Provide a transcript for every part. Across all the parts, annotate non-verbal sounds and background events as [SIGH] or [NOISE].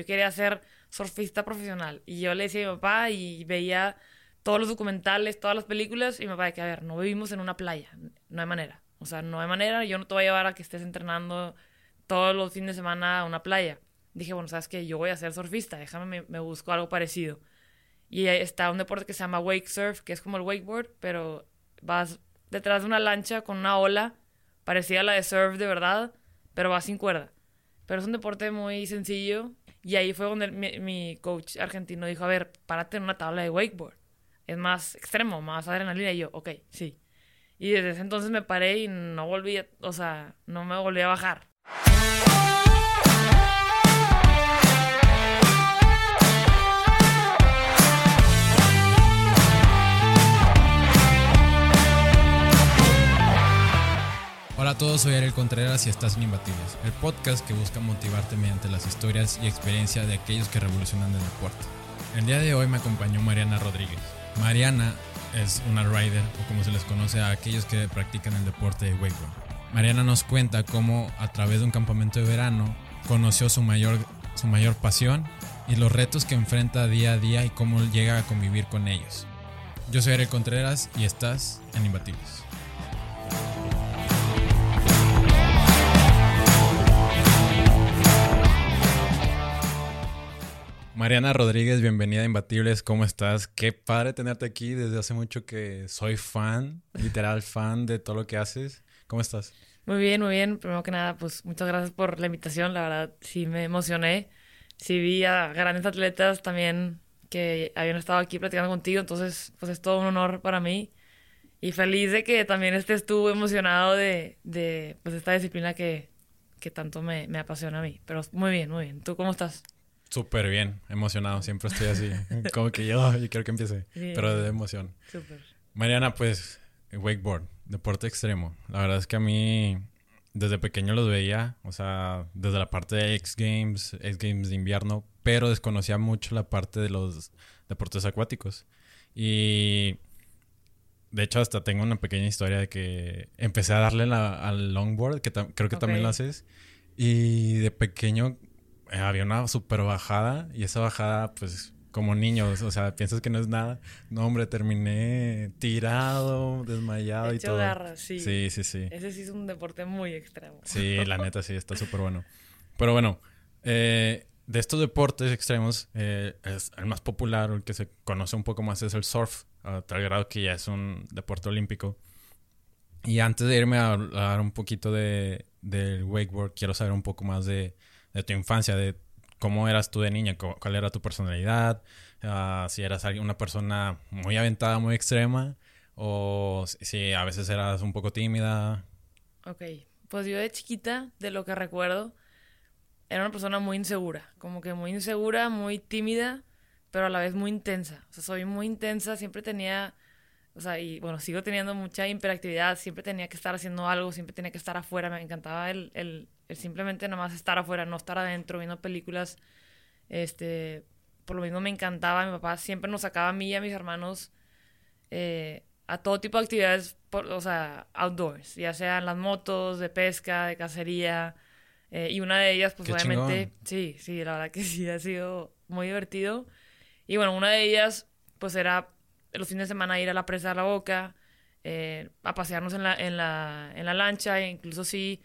Yo quería ser surfista profesional. Y yo le decía a mi papá y veía todos los documentales, todas las películas, y mi papá que, a ver, no vivimos en una playa, no hay manera. O sea, no hay manera, yo no te voy a llevar a que estés entrenando todos los fines de semana a una playa. Dije, bueno, sabes que yo voy a ser surfista, déjame, me, me busco algo parecido. Y está un deporte que se llama wake surf, que es como el wakeboard, pero vas detrás de una lancha con una ola parecida a la de surf de verdad, pero vas sin cuerda. Pero es un deporte muy sencillo. Y ahí fue donde mi, coach argentino dijo, a ver, párate en una tabla de wakeboard. Es más extremo, más adrenalina. Y yo, ok, sí. Y desde ese entonces me paré y no volví, o sea, no me volví a bajar. Hola a todos, soy Ariel Contreras y estás en Imbatibles, el podcast que busca motivarte mediante las historias y experiencia de aquellos que revolucionan el deporte. El día de hoy me acompañó Mariana Rodríguez. Mariana es una rider, o como se les conoce a aquellos que practican el deporte de wakeboard. Mariana nos cuenta cómo a través de un campamento de verano conoció su mayor, su mayor pasión y los retos que enfrenta día a día y cómo llega a convivir con ellos. Yo soy Ariel Contreras y estás en Imbatibles. Mariana Rodríguez, bienvenida a Imbatibles, ¿cómo estás? Qué padre tenerte aquí, desde hace mucho que soy fan, literal [LAUGHS] fan de todo lo que haces. ¿Cómo estás? Muy bien, muy bien. Primero que nada, pues muchas gracias por la invitación. La verdad, sí me emocioné. Sí vi a grandes atletas también que habían estado aquí platicando contigo. Entonces, pues es todo un honor para mí. Y feliz de que también estés tú emocionado de, de pues, esta disciplina que, que tanto me, me apasiona a mí. Pero muy bien, muy bien. ¿Tú cómo estás? Súper bien, emocionado, siempre estoy así, [LAUGHS] como que yo, yo quiero que empiece, Bien. pero de emoción. Súper. Mariana, pues, wakeboard, deporte extremo. La verdad es que a mí, desde pequeño los veía, o sea, desde la parte de X Games, X Games de invierno, pero desconocía mucho la parte de los deportes acuáticos. Y de hecho, hasta tengo una pequeña historia de que empecé a darle la- al longboard, que creo que también Ok. lo haces. Y de pequeño había una super bajada y esa bajada, pues, como niños, o sea, piensas que no es nada. No, hombre, terminé tirado, desmayado y Hecho todo. garras, sí. Sí, sí, sí. Ese sí es un deporte muy extremo. Sí, la [LAUGHS] neta sí, está súper bueno. Pero bueno, eh, de estos deportes extremos, eh, es el más popular, el que se conoce un poco más, es el surf, a tal grado que ya es un deporte olímpico. Y antes de irme a hablar un poquito de, del wakeboard, quiero saber un poco más de, de tu infancia, de cómo eras tú de niña, cu- cuál era tu personalidad, ah, si eras una persona muy aventada, muy extrema, o si a veces eras un poco tímida. Ok, pues yo de chiquita, de lo que recuerdo, era una persona muy insegura, como que muy insegura, muy tímida, pero a la vez muy intensa. O sea, soy muy intensa, siempre tenía, o sea, y bueno, sigo teniendo mucha hiperactividad, siempre tenía que estar haciendo algo, siempre tenía que estar afuera, me encantaba el, el, el simplemente nada más estar afuera, no estar adentro viendo películas, este, por lo mismo me encantaba, mi papá siempre nos sacaba a mí y a mis hermanos eh, a todo tipo de actividades, por- o sea, outdoors, ya sean las motos, de pesca, de cacería, eh, y una de ellas, pues Qué obviamente, sí, sí, la verdad que sí, ha sido muy divertido. Y bueno, una de ellas, pues era los fines de semana ir a la presa de la boca, eh, a pasearnos en la, en la, en la lancha, e incluso sí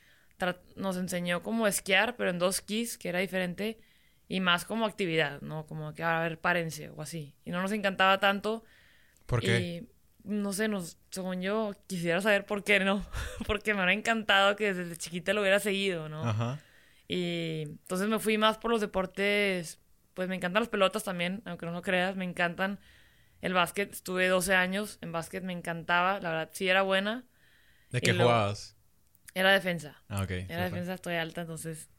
nos enseñó cómo esquiar, pero en dos skis, que era diferente, y más como actividad, ¿no? Como que, a ver, párense o así. Y no nos encantaba tanto. ¿Por qué? Y no sé, nos, según yo, quisiera saber por qué no. [LAUGHS] Porque me hubiera encantado que desde chiquita lo hubiera seguido, ¿no? Ajá. Y entonces me fui más por los deportes. Pues me encantan las pelotas también, aunque no lo creas, me encantan. El básquet, estuve 12 años en básquet, me encantaba, la verdad, sí era buena. ¿De qué luego- jugabas? Era defensa. Ah, ok. Era perfecto. defensa, estoy alta, entonces.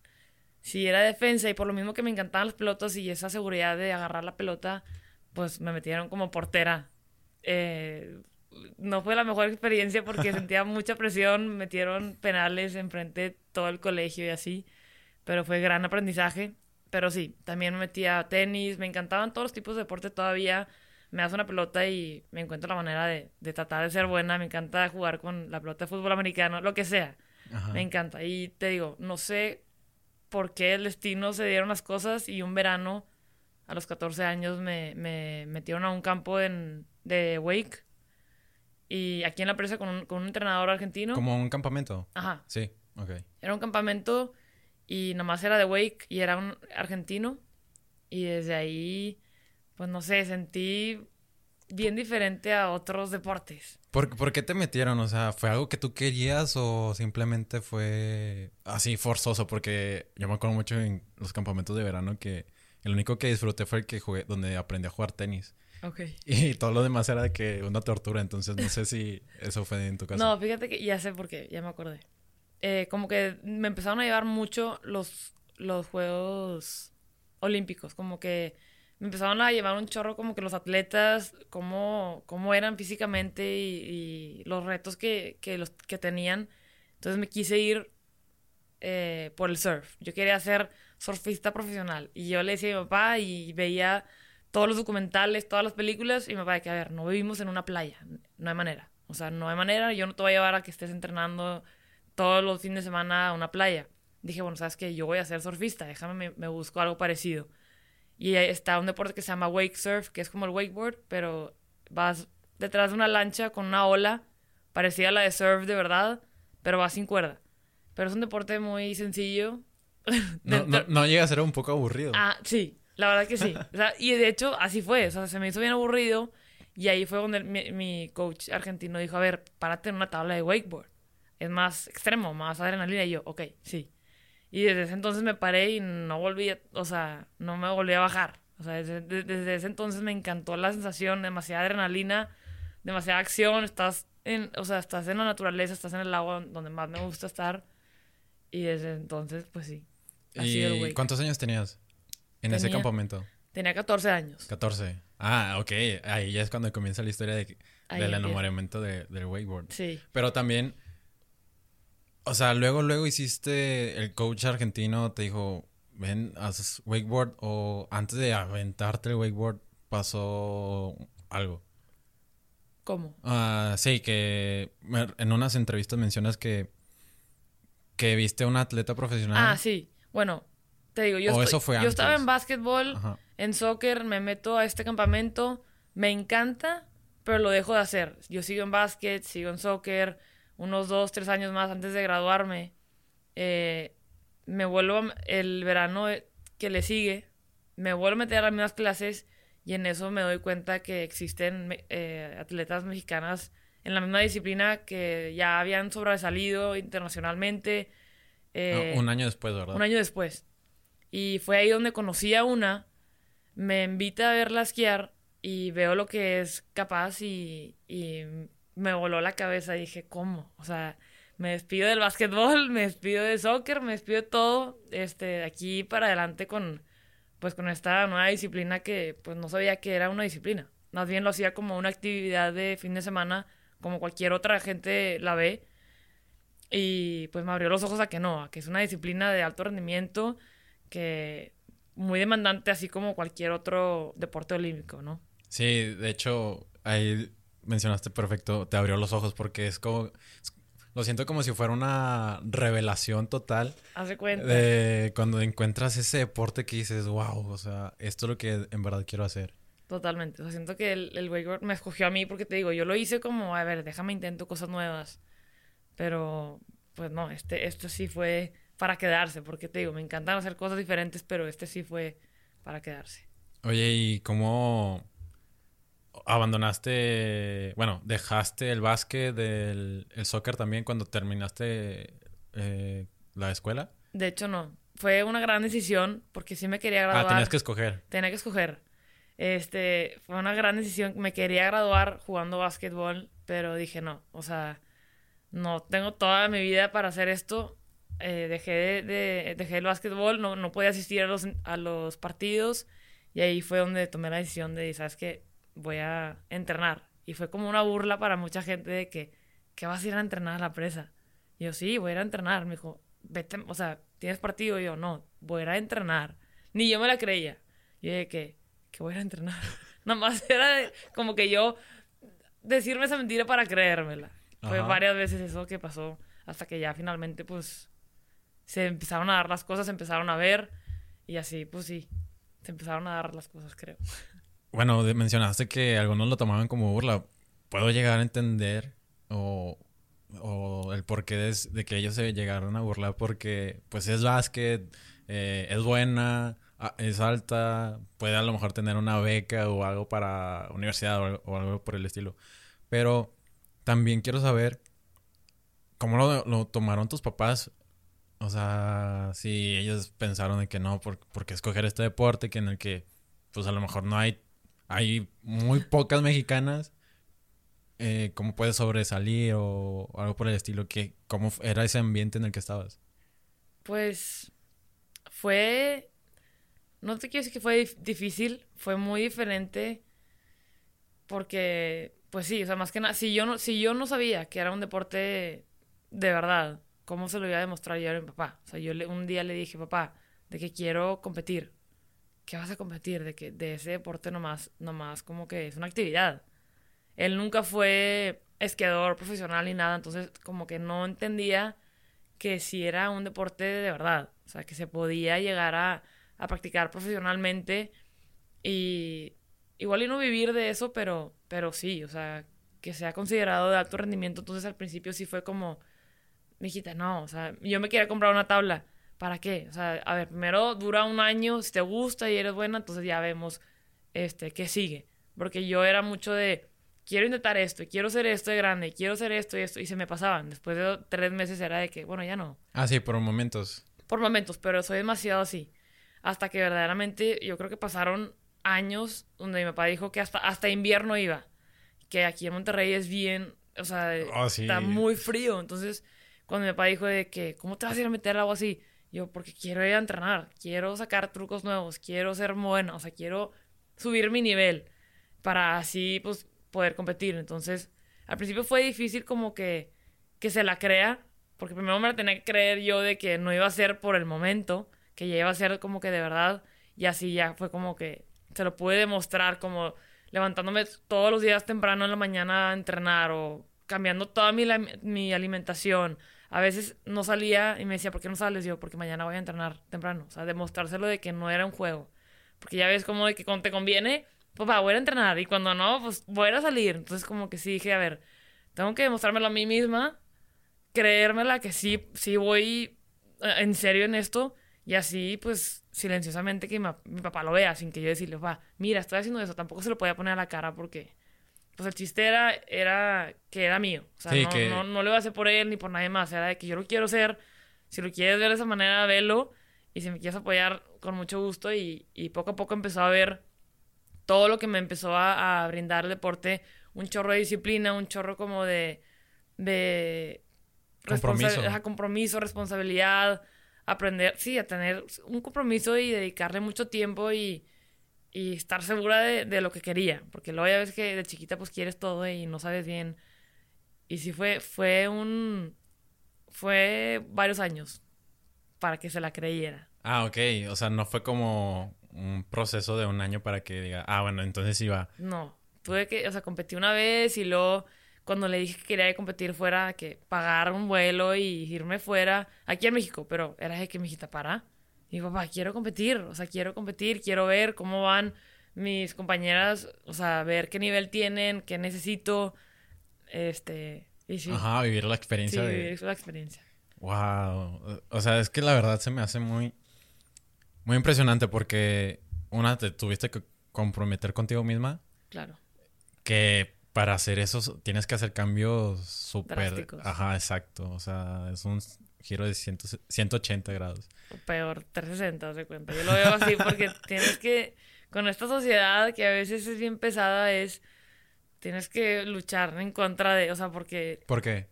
Sí, era defensa y por lo mismo que me encantaban las pelotas y esa seguridad de agarrar la pelota, pues me metieron como portera. Eh, no fue la mejor experiencia porque [LAUGHS] sentía mucha presión, me metieron penales enfrente de todo el colegio y así, pero fue gran aprendizaje. Pero sí, también me metía a tenis, me encantaban todos los tipos de deporte todavía. Me das una pelota y me encuentro la manera de, de tratar de ser buena. Me encanta jugar con la pelota de fútbol americano, lo que sea. Ajá. Me encanta. Y te digo, no sé por qué el destino se dieron las cosas y un verano, a los 14 años, me, me metieron a un campo en, de wake. Y aquí en la presa con un, con un entrenador argentino. ¿Como un campamento? Ajá. Sí, ok. Era un campamento y nomás era de wake y era un argentino. Y desde ahí, pues no sé, sentí bien diferente a otros deportes. ¿Por, ¿Por, qué te metieron? O sea, ¿fue algo que tú querías o simplemente fue así forzoso? Porque yo me acuerdo mucho en los campamentos de verano que el único que disfruté fue el que jugué, donde aprendí a jugar tenis. Ok. Y todo lo demás era de que una tortura, entonces no sé si eso fue en tu caso. No, fíjate que ya sé por qué, ya me acordé. Eh, como que me empezaron a llevar mucho los, los Juegos Olímpicos, como que me empezaron a llevar un chorro como que los atletas, cómo, cómo eran físicamente y, los retos que, que, los, que tenían. Entonces me quise ir eh, por el surf. Yo quería ser surfista profesional. Y yo le decía a mi papá y veía todos los documentales, todas las películas, y mi papá decía, a ver, no vivimos en una playa, no hay manera. O sea, no hay manera, yo no te voy a llevar a que estés entrenando todos los fines de semana a una playa. Dije, bueno, sabes que yo voy a ser surfista, déjame, me, me busco algo parecido. Y está un deporte que se llama wake surf, que es como el wakeboard, pero vas detrás de una lancha con una ola parecida a la de surf de verdad, pero vas sin cuerda. Pero es un deporte muy sencillo. [LAUGHS] no, no, no, llega a ser un poco aburrido. Ah, sí, la verdad que sí. [LAUGHS] O sea, y de hecho, así fue. O sea, se me hizo bien aburrido. Y ahí fue donde mi, mi coach argentino dijo: A ver, párate en una tabla de wakeboard. Es más extremo, más adrenalina. Y yo, ok, sí. Y desde ese entonces me paré y no volví, a, o sea, no me volví a bajar. O sea, desde, desde, ese entonces me encantó la sensación, demasiada adrenalina, demasiada acción. Estás en, o sea, estás en la naturaleza, estás en el agua donde más me gusta estar. Y desde entonces, pues sí. ¿Y cuántos años tenías en tenía, ese campamento? Tenía 14 años. 14. Ah, ok. Ahí ya es cuando comienza la historia de, del enamoramiento de, del wakeboard. Sí. Pero también, o sea, luego, luego hiciste, el coach argentino te dijo, ven, haces wakeboard o antes de aventarte el wakeboard pasó algo. ¿Cómo? Uh, sí, que en unas entrevistas mencionas que que viste a un atleta profesional. Ah, sí. Bueno, te digo, yo, eso fue yo estaba en básquetbol, Ajá. en soccer, me meto a este campamento, me encanta, pero lo dejo de hacer. Yo sigo en básquet, sigo en soccer, unos dos, tres años más antes de graduarme. Eh, me vuelvo a, el verano que le sigue, me vuelvo a meter a las mismas clases y en eso me doy cuenta que existen eh, atletas mexicanas en la misma disciplina que ya habían sobresalido internacionalmente. Eh, no, un año después, ¿verdad? Un año después. Y fue ahí donde conocí a una, me invita a verla esquiar y veo lo que es capaz y, y me voló la cabeza. Dije, ¿cómo? O sea, me despido del básquetbol, [LAUGHS] me despido de soccer, me despido de todo, este, de aquí para adelante con, pues con esta nueva disciplina que pues no sabía que era una disciplina. Más bien lo hacía como una actividad de fin de semana como cualquier otra gente la ve. Y pues me abrió los ojos a que no, a que es una disciplina de alto rendimiento que muy demandante así como cualquier otro deporte olímpico, ¿no? Sí, de hecho, ahí mencionaste perfecto, te abrió los ojos porque es como lo siento como si fuera una revelación total. Hace cuenta. De cuando encuentras ese deporte que dices, wow, o sea, esto es lo que en verdad quiero hacer. Totalmente. O sea, siento que el, el wakeboard me escogió a mí porque te digo, yo lo hice como, a ver, déjame intento cosas nuevas. Pero, pues no, este, este sí fue para quedarse, porque te digo, me encantan hacer cosas diferentes, pero este sí fue para quedarse. Oye, ¿y cómo abandonaste, bueno, dejaste el básquet, del el soccer también cuando terminaste eh, la escuela? De hecho, no. Fue una gran decisión porque sí me quería graduar. Ah, tenías que escoger. Tenía que escoger. Este, fue una gran decisión. Me quería graduar jugando básquetbol, pero dije no, o sea, no tengo toda mi vida para hacer esto. Eh, dejé, de, de, dejé el básquetbol, no, no podía asistir a los, a los partidos y ahí fue donde tomé la decisión de, ¿sabes qué? Voy a entrenar. Y fue como una burla para mucha gente de que, ¿qué vas a ir a entrenar a la presa? Y yo, sí, voy a ir a entrenar. Me dijo, vete, o sea, ¿tienes partido? Y yo, no, voy a ir a entrenar. Ni yo me la creía. Y dije que, que voy a ir a entrenar. [LAUGHS] Nada más era de, como que yo decirme esa mentira para creérmela. Ajá. Fue varias veces eso que pasó hasta que ya finalmente pues se empezaron a dar las cosas, se empezaron a ver y así, pues sí, se empezaron a dar las cosas, creo. [LAUGHS] Bueno, mencionaste que algunos lo tomaban como burla. Puedo llegar a entender o, o el porqué de, que ellos se llegaron a burlar porque pues es básquet, eh, es buena, es alta, puede a lo mejor tener una beca o algo para universidad o, algo por el estilo. Pero también quiero saber cómo lo, lo, tomaron tus papás. O sea, si ellos pensaron de que no, por, porque escoger este deporte que en el que pues a lo mejor no hay, hay muy pocas mexicanas. Eh, ¿Cómo puedes sobresalir o, algo por el estilo? que ¿Cómo era ese ambiente en el que estabas? Pues fue no te quiero decir que fue difícil, fue muy diferente porque, pues sí, o sea, más que nada, si yo no, si yo no sabía que era un deporte de verdad, ¿cómo se lo iba a demostrar yo a mi papá? O sea, yo le, un día le dije, papá, de que quiero competir. ¿Qué vas a competir? De que de ese deporte nomás, nomás como que es una actividad. Él nunca fue esquiador profesional ni nada, entonces como que no entendía que si era un deporte de verdad, o sea, que se podía llegar a a practicar profesionalmente y igual y no vivir de eso, pero, pero sí, o sea, que sea considerado de alto rendimiento. Entonces al principio sí fue como, mijita, no, o sea, yo me quería comprar una tabla. ¿Para qué? O sea, a ver, primero dura un año, si te gusta y eres buena, entonces ya vemos este, qué sigue. Porque yo era mucho de, quiero intentar esto, y quiero ser esto de grande, y quiero ser esto y esto, y se me pasaban. Después de tres meses era de que, bueno, ya no. Ah, sí, por momentos. Por momentos, pero soy demasiado así hasta que verdaderamente yo creo que pasaron años donde mi papá dijo que hasta, hasta invierno iba. Que aquí en Monterrey es bien, o sea, oh, está muy frío. Entonces, cuando mi papá dijo de que, ¿cómo te vas a ir a meter algo así? Yo, porque quiero ir a entrenar, quiero sacar trucos nuevos, quiero ser buena, o sea, quiero subir mi nivel para así, pues, poder competir. Entonces, al principio fue difícil como que, que se la crea, porque primero me la tenía que creer yo de que no iba a ser por el momento que ya iba a ser como que de verdad, y así ya fue como que se lo pude demostrar, como levantándome todos los días temprano en la mañana a entrenar o cambiando toda mi, mi alimentación. A veces no salía y me decía, ¿por qué no sales? Yo, porque mañana voy a entrenar temprano. O sea, demostrárselo de que no era un juego. Porque ya ves como de que cuando te conviene, pues va, voy a entrenar. Y cuando no, pues voy a salir. Entonces como que sí dije, a ver, tengo que demostrármelo a mí misma, creérmela que sí, sí voy eh, en serio en esto y así, pues, silenciosamente que mi, papá lo vea, sin que yo decirle, va, mira, estoy haciendo eso. Tampoco se lo podía poner a la cara porque, pues, el chiste era, era que era mío. O sea, no, no, lo iba a hacer por él ni por nadie más. Era de que yo lo quiero ser. Si lo quieres ver de esa manera, velo. Y si me quieres apoyar, con mucho gusto. Y, y poco a poco empezó a ver todo lo que me empezó a, brindar el deporte. Un chorro de disciplina, un chorro como de... de compromiso. compromiso, responsabilidad aprender, sí, a tener un compromiso y dedicarle mucho tiempo y, y estar segura de, lo que quería. Porque luego ya ves que de chiquita pues quieres todo y no sabes bien. Y sí fue, fue un... Fue varios años para que se la creyera. Ah, ok. O sea, no fue como un proceso de un año para que diga, ah, bueno, entonces iba. No. Tuve que, o sea, competí una vez y luego cuando le dije que quería competir fuera, que pagar un vuelo y irme fuera, aquí en México, pero era de que mi hijita para. Y papá, quiero competir, o sea, quiero competir, quiero ver cómo van mis compañeras, o sea, ver qué nivel tienen, qué necesito, este, y sí. Ajá, vivir la experiencia sí, vivir la experiencia. Wow, o sea, es que la verdad se me hace muy, muy impresionante porque una, te tuviste que comprometer contigo misma. Claro. Que para hacer eso tienes que hacer cambios súper... Ajá, exacto. O sea, es un giro de 180 grados. Peor, 360, de cuenta. Yo lo veo así porque [LAUGHS] tienes que... Con esta sociedad que a veces es bien pesada, es... Tienes que luchar en contra de... O sea, porque... ¿Por qué?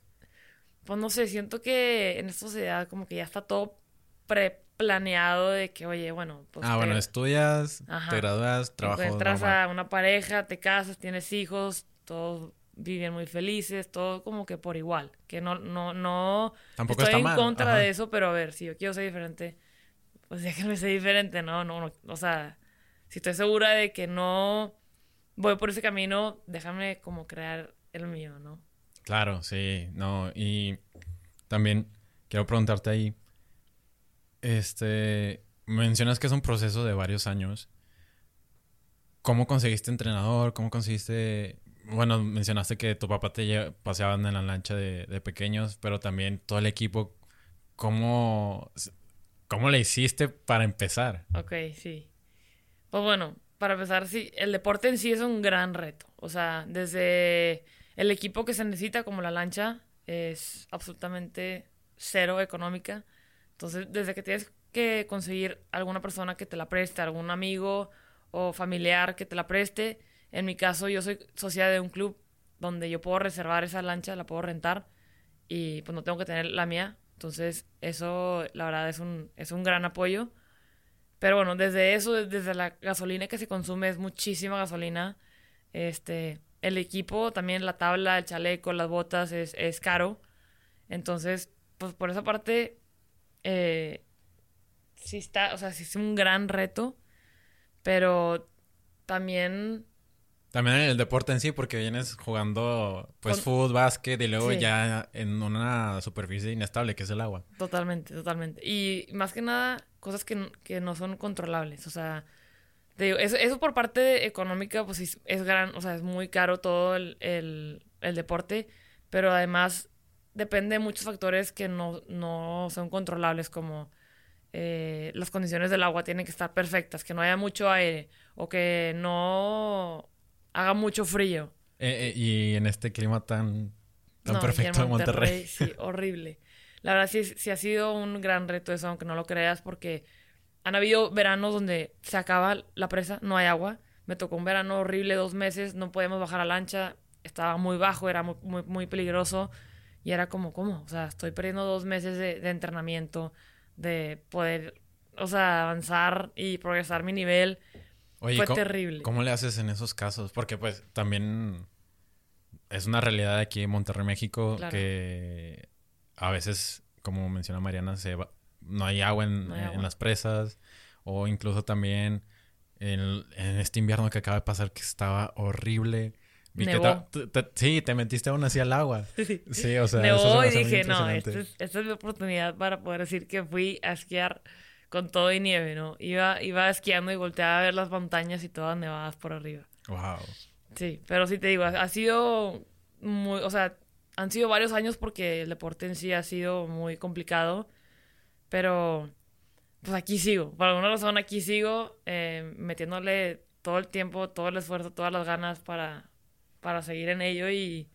Pues no sé, siento que en esta sociedad como que ya está todo preplaneado de que, oye, bueno, pues... Ah, bueno, estudias, te gradúas, trabajas... Entras a una pareja, te casas, tienes hijos, todos viven muy felices, todo como que por igual, que no, no, no Tampoco estoy en contra de eso, pero a ver, si yo quiero ser diferente, pues déjenme ser diferente, no, no, no, o sea, si estoy segura de que no voy por ese camino, déjame como crear el mío, ¿no? Claro, sí, no, y también quiero preguntarte ahí, este, mencionas que es un proceso de varios años. ¿Cómo conseguiste entrenador? ¿Cómo conseguiste bueno, mencionaste que tu papá te paseaban en la lancha de, de, pequeños, pero también todo el equipo, ¿cómo, ¿cómo le hiciste para empezar? Ok, sí. Pues bueno, para empezar, sí, el deporte en sí es un gran reto. O sea, desde el equipo que se necesita, como la lancha, es absolutamente cero económica. Entonces, desde que tienes que conseguir alguna persona que te la preste, algún amigo o familiar que te la preste, en mi caso, yo soy socia de un club donde yo puedo reservar esa lancha, la puedo rentar y pues no tengo que tener la mía. Entonces, eso la verdad es un, es un gran apoyo. Pero bueno, desde eso, desde la gasolina que se consume, es muchísima gasolina. Este, el equipo, también la tabla, el chaleco, las botas, es, es caro. Entonces, pues por esa parte, eh, sí está, o sea, sí es un gran reto. Pero también también en el deporte en sí, porque vienes jugando pues fútbol, básquet y luego ya en una superficie inestable que es el agua. Totalmente, totalmente. Y más que nada, cosas que, que no son controlables. O sea, eso, eso, por parte económica, pues es, es, gran, o sea, es muy caro todo el, el, el, deporte, pero además depende de muchos factores que no, no son controlables, como eh, las condiciones del agua tienen que estar perfectas, que no haya mucho aire o que no haga mucho frío. Eh, eh, y en este clima tan, tan perfecto de Monterrey. Sí, horrible. La verdad sí, sí ha sido un gran reto eso, aunque no lo creas, porque han habido veranos donde se acaba la presa, no hay agua. Me tocó un verano horrible, dos meses, no podíamos bajar a lancha, estaba muy bajo, era muy, muy, peligroso. Y era como, ¿cómo? O sea, estoy perdiendo dos meses de, de entrenamiento, de poder, o sea, avanzar y progresar mi nivel fue terrible. ¿Cómo le haces en esos casos? Porque pues también es una realidad aquí en Monterrey, México, que a veces, como menciona Mariana, se no hay agua, en, las presas o incluso también en, este invierno que acaba de pasar que estaba horrible. sí, te metiste aún así al agua. [LAUGHS] Sí, o sea. Nevó y dije, no, esta es, esta es mi oportunidad para poder decir que fui a esquiar con todo y nieve, ¿no? Iba, iba esquiando y volteaba a ver las montañas y todas nevadas por arriba. Wow. Sí, pero sí te digo, ha, sido muy, o sea, han sido varios años porque el deporte en sí ha sido muy complicado, pero pues aquí sigo, por alguna razón aquí sigo eh, metiéndole todo el tiempo, todo el esfuerzo, todas las ganas para, para seguir en ello y,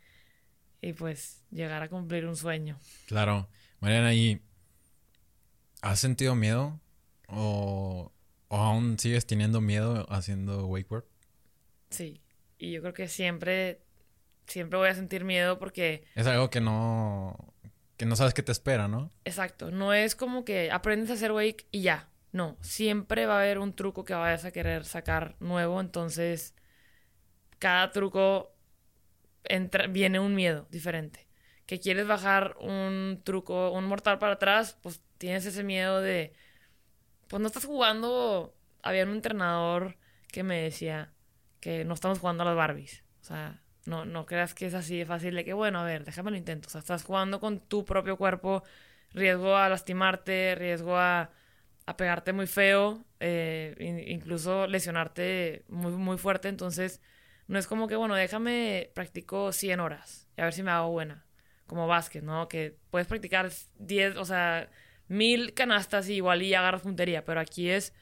y pues llegar a cumplir un sueño. Claro. Mariana, ¿y has sentido miedo ¿O, aún sigues teniendo miedo haciendo wakeboard? Sí, y yo creo que siempre, siempre voy a sentir miedo porque... Es algo que no, que no sabes qué te espera, ¿no? Exacto, no es como que aprendes a hacer wake y ya, no, siempre va a haber un truco que vayas a querer sacar nuevo, entonces cada truco entra, viene un miedo diferente. Que quieres bajar un truco, un mortal para atrás, pues tienes ese miedo de pues no estás jugando. Había un entrenador que me decía que no estamos jugando a las Barbies. O sea, no, no creas que es así de fácil de que, bueno, a ver, déjame lo intento. O sea, estás jugando con tu propio cuerpo, riesgo a lastimarte, riesgo a, a pegarte muy feo, eh, incluso lesionarte muy, muy fuerte. Entonces, no es como que, bueno, déjame practico 100 horas y a ver si me hago buena. Como básquet, ¿no? Que puedes practicar 10, o sea, mil canastas y igual y agarras puntería, pero aquí es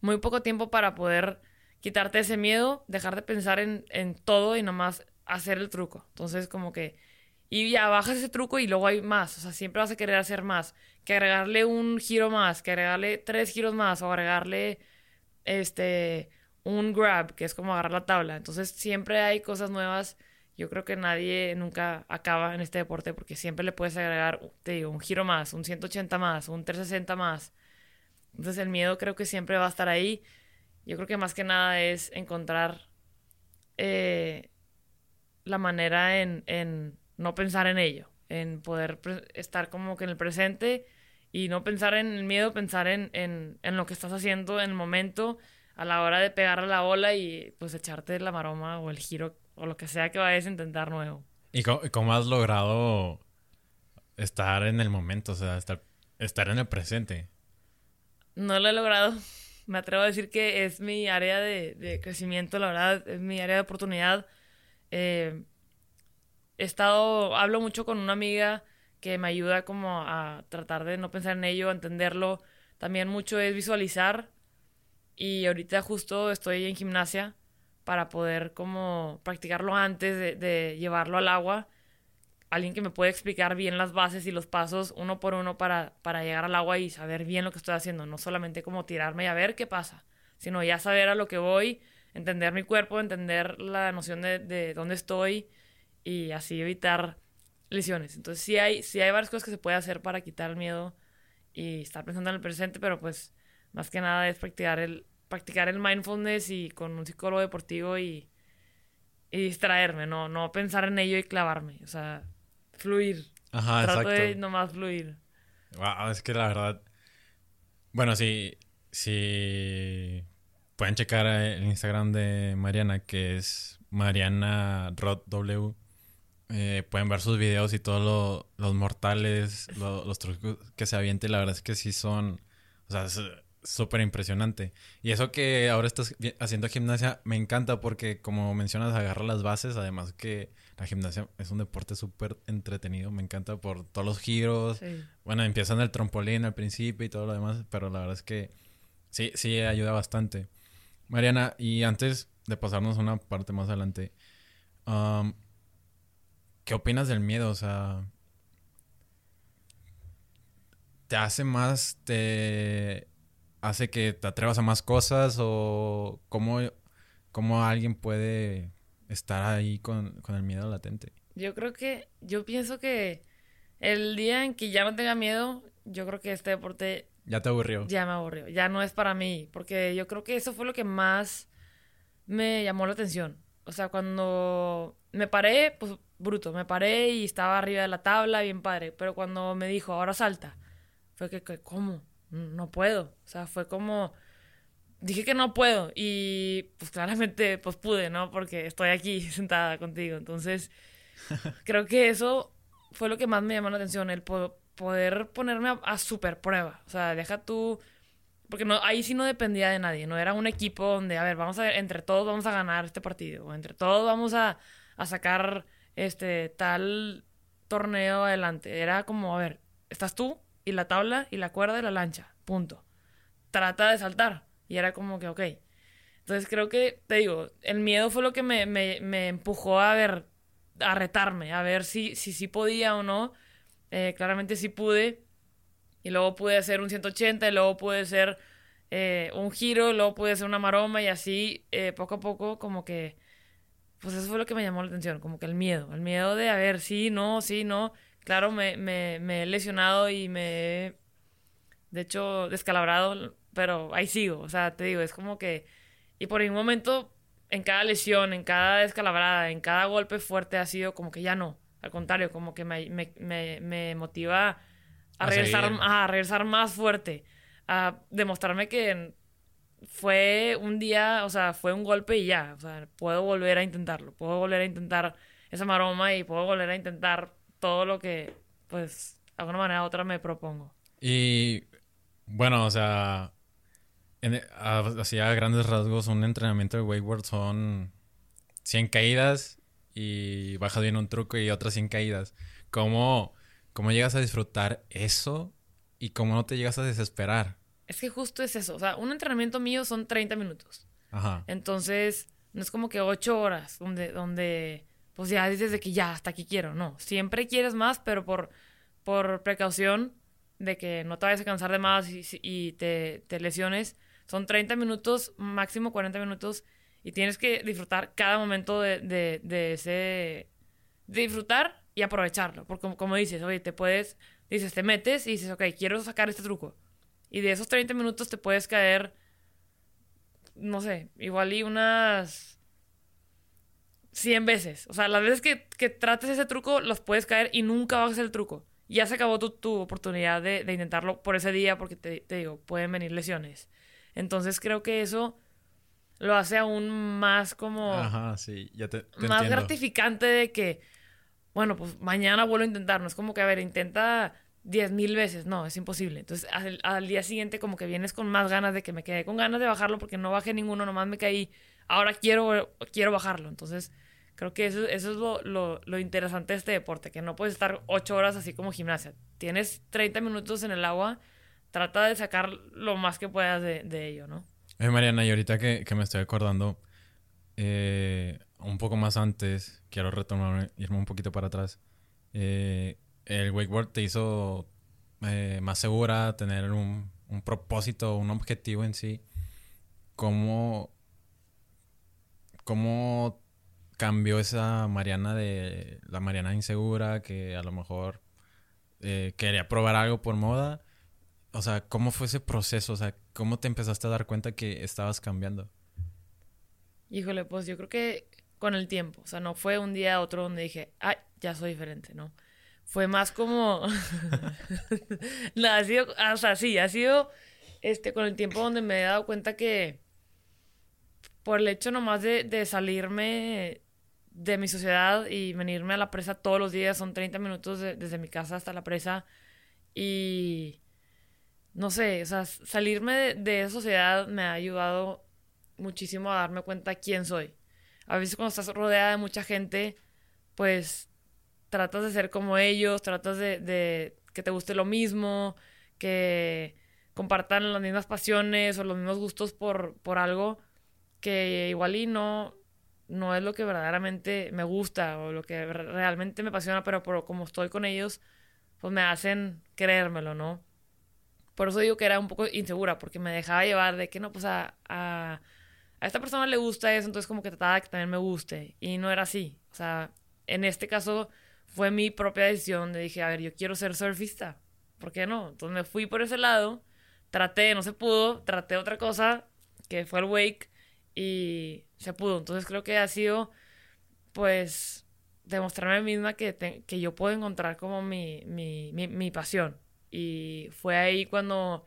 muy poco tiempo para poder quitarte ese miedo, dejar de pensar en, en todo y nomás hacer el truco. Entonces, como que. Y ya bajas ese truco y luego hay más. O sea, siempre vas a querer hacer más. Que agregarle un giro más, que agregarle tres giros más, o agregarle este un grab, que es como agarrar la tabla. Entonces, siempre hay cosas nuevas yo creo que nadie nunca acaba en este deporte porque siempre le puedes agregar, te digo, un giro más, un 180 más, un 360 más. Entonces el miedo creo que siempre va a estar ahí. Yo creo que más que nada es encontrar eh, la manera en, en, no pensar en ello, en poder estar como que en el presente y no pensar en el miedo, pensar en, en, en lo que estás haciendo en el momento a la hora de pegar a la ola y pues echarte la maroma o el giro o lo que sea que vayas a intentar nuevo. ¿Y cómo, has logrado estar en el momento, o sea, estar, estar en el presente? No lo he logrado. Me atrevo a decir que es mi área de, de crecimiento, la verdad, es mi área de oportunidad. Eh, he estado, hablo mucho con una amiga que me ayuda como a tratar de no pensar en ello, a entenderlo. También mucho es visualizar. Y ahorita justo estoy en gimnasia para poder como practicarlo antes de, llevarlo al agua alguien que me puede explicar bien las bases y los pasos uno por uno para, para llegar al agua y saber bien lo que estoy haciendo. No solamente como tirarme y a ver qué pasa, sino ya saber a lo que voy, entender mi cuerpo, entender la noción de, de dónde estoy y así evitar lesiones. Entonces sí hay, sí hay varias cosas que se puede hacer para quitar el miedo y estar pensando en el presente, pero pues más que nada es practicar el, practicar el mindfulness y con un psicólogo deportivo y, y distraerme, no, no pensar en ello y clavarme. O sea, fluir. Ajá, Trato de exacto. nomás fluir. Wow, es que la verdad. Bueno, sí. Sí. Pueden checar el Instagram de Mariana, que es Mariana Rod W. Eh, pueden ver sus videos y todos lo- los mortales, lo- los trucos que se avienta. y La verdad es que sí son. O sea, es súper impresionante. Y eso que ahora estás haciendo gimnasia me encanta porque, como mencionas, agarra las bases. Además, que la gimnasia es un deporte súper entretenido. Me encanta por todos los giros. Sí. Bueno, empiezan el trampolín al principio y todo lo demás, pero la verdad es que sí, sí ayuda bastante. Mariana, y antes de pasarnos a una parte más adelante, um, ¿qué opinas del miedo? O sea, ¿te hace más, te hace que te atrevas a más cosas o cómo, cómo alguien puede estar ahí con, con el miedo latente? Yo creo que, yo pienso que el día en que ya no tenga miedo, yo creo que este deporte ¿Ya te aburrió? ya me aburrió, ya no es para mí, porque yo creo que eso fue lo que más me llamó la atención. O sea, cuando me paré, pues bruto, me paré y estaba arriba de la tabla, bien padre, pero cuando me dijo, ahora salta, fue que, que, ¿cómo? No puedo. O sea, fue como, dije que no puedo y pues claramente pues pude, ¿no? Porque estoy aquí [LAUGHS] sentada contigo. Entonces, [LAUGHS] creo que eso fue lo que más me llamó la atención, el po- poder ponerme a, a super prueba. O sea, deja tú... Porque no, ahí sí no dependía de nadie, no era un equipo donde, a ver, vamos a ver, entre todos vamos a ganar este partido, o entre todos vamos a, a sacar este tal torneo adelante. Era como, a ver, estás tú y la tabla y la cuerda y la lancha, punto. Trata de saltar. Y era como que, ok. Entonces creo que, te digo, el miedo fue lo que me, me, empujó a ver, a retarme, a ver si si, si podía o no. Eh, claramente sí pude. Y luego pude hacer un 180, y luego pude hacer eh, un giro, y luego pude hacer una maroma y así, eh, poco a poco, como que, pues eso fue lo que me llamó la atención, como que el miedo, el miedo de, a ver, sí, no, sí, no. Claro, me, me, me he lesionado y me he, de hecho, descalabrado, pero ahí sigo, o sea, te digo, es como que, y por un momento, en cada lesión, en cada descalabrada, en cada golpe fuerte ha sido como que ya no, al contrario, como que me, me, me, me motiva a, A regresar, a regresar más fuerte, a demostrarme que fue un día, o sea, fue un golpe y ya, o sea, puedo volver a intentarlo, puedo volver a intentar esa maroma y puedo volver a intentar todo lo que, pues, de alguna manera u otra me propongo. Y bueno, o sea, en- a- así a grandes rasgos, un entrenamiento de wakeboard son 100 caídas y bajas bien un truco y otras 100 caídas. ¿Cómo, cómo llegas a disfrutar eso y cómo no te llegas a desesperar? Es que justo es eso, o sea, un entrenamiento mío son 30 minutos. Ajá. Entonces, no es como que 8 horas donde, donde pues ya dices de que ya, hasta aquí quiero. No, siempre quieres más, pero por, por precaución de que no te vayas a cansar de más y, y te, te lesiones, son 30 minutos, máximo 40 minutos, y tienes que disfrutar cada momento de, de, de ese... disfrutar y aprovecharlo. Porque como, como dices, oye, te puedes, dices, te metes y dices, ok, quiero sacar este truco. Y de esos 30 minutos te puedes caer, no sé, igual y unas 100 veces. O sea, las veces que, que trates ese truco, los puedes caer y nunca vas a hacer el truco. Ya se acabó tu, tu oportunidad de, de intentarlo por ese día porque te, te digo, pueden venir lesiones. Entonces creo que eso lo hace aún más como Ajá, sí, ya te, te más entiendo. gratificante de que, bueno, pues mañana vuelvo a intentar. No es como que, a ver, intenta diez mil veces. No, es imposible. Entonces, al, al, día siguiente como que vienes con más ganas de que me quedé con ganas de bajarlo porque no bajé ninguno, nomás me caí. Ahora quiero, quiero bajarlo. Entonces, creo que eso, eso es lo, lo, lo interesante de este deporte, que no puedes estar ocho horas así como gimnasia. Tienes 30 minutos en el agua, trata de sacar lo más que puedas de, de ello, ¿no? Eh, Mariana, y ahorita que, que me estoy acordando, eh, un poco más antes, quiero retomar, irme un poquito para atrás. Eh, el wakeboard te hizo eh, más segura, tener un, un, propósito, un objetivo en sí. ¿Cómo, ¿Cómo cambió esa Mariana de la Mariana insegura que a lo mejor eh, quería probar algo por moda? O sea, ¿cómo fue ese proceso? O sea, ¿cómo te empezaste a dar cuenta que estabas cambiando? Híjole, pues yo creo que con el tiempo. O sea, no fue un día a otro donde dije, ay, ya soy diferente, ¿no? Fue más como. [LAUGHS] no, ha sido. O sea, sí, ha sido este, con el tiempo donde me he dado cuenta que. Por el hecho nomás de, de salirme de mi sociedad y venirme a la presa todos los días, son 30 minutos de, desde mi casa hasta la presa. Y. No sé, o sea, salirme de, de esa sociedad me ha ayudado muchísimo a darme cuenta quién soy a veces cuando estás rodeada de mucha gente, pues tratas de ser como ellos, tratas de, de, que te guste lo mismo, que compartan las mismas pasiones o los mismos gustos por, por algo que igual y no, no es lo que verdaderamente me gusta o lo que realmente me apasiona, pero por como estoy con ellos, pues me hacen creérmelo, ¿no? Por eso digo que era un poco insegura, porque me dejaba llevar de que no, pues a, a a esta persona le gusta eso, entonces como que trataba de que también me guste. Y no era así. O sea, en este caso fue mi propia decisión de dije, a ver, yo quiero ser surfista. ¿Por qué no? Entonces me fui por ese lado, traté, no se pudo, traté otra cosa, que fue el wake, y se pudo. Entonces creo que ha sido, pues, demostrarme a mí misma que, que yo puedo encontrar como mi, mi, mi, mi pasión. Y fue ahí cuando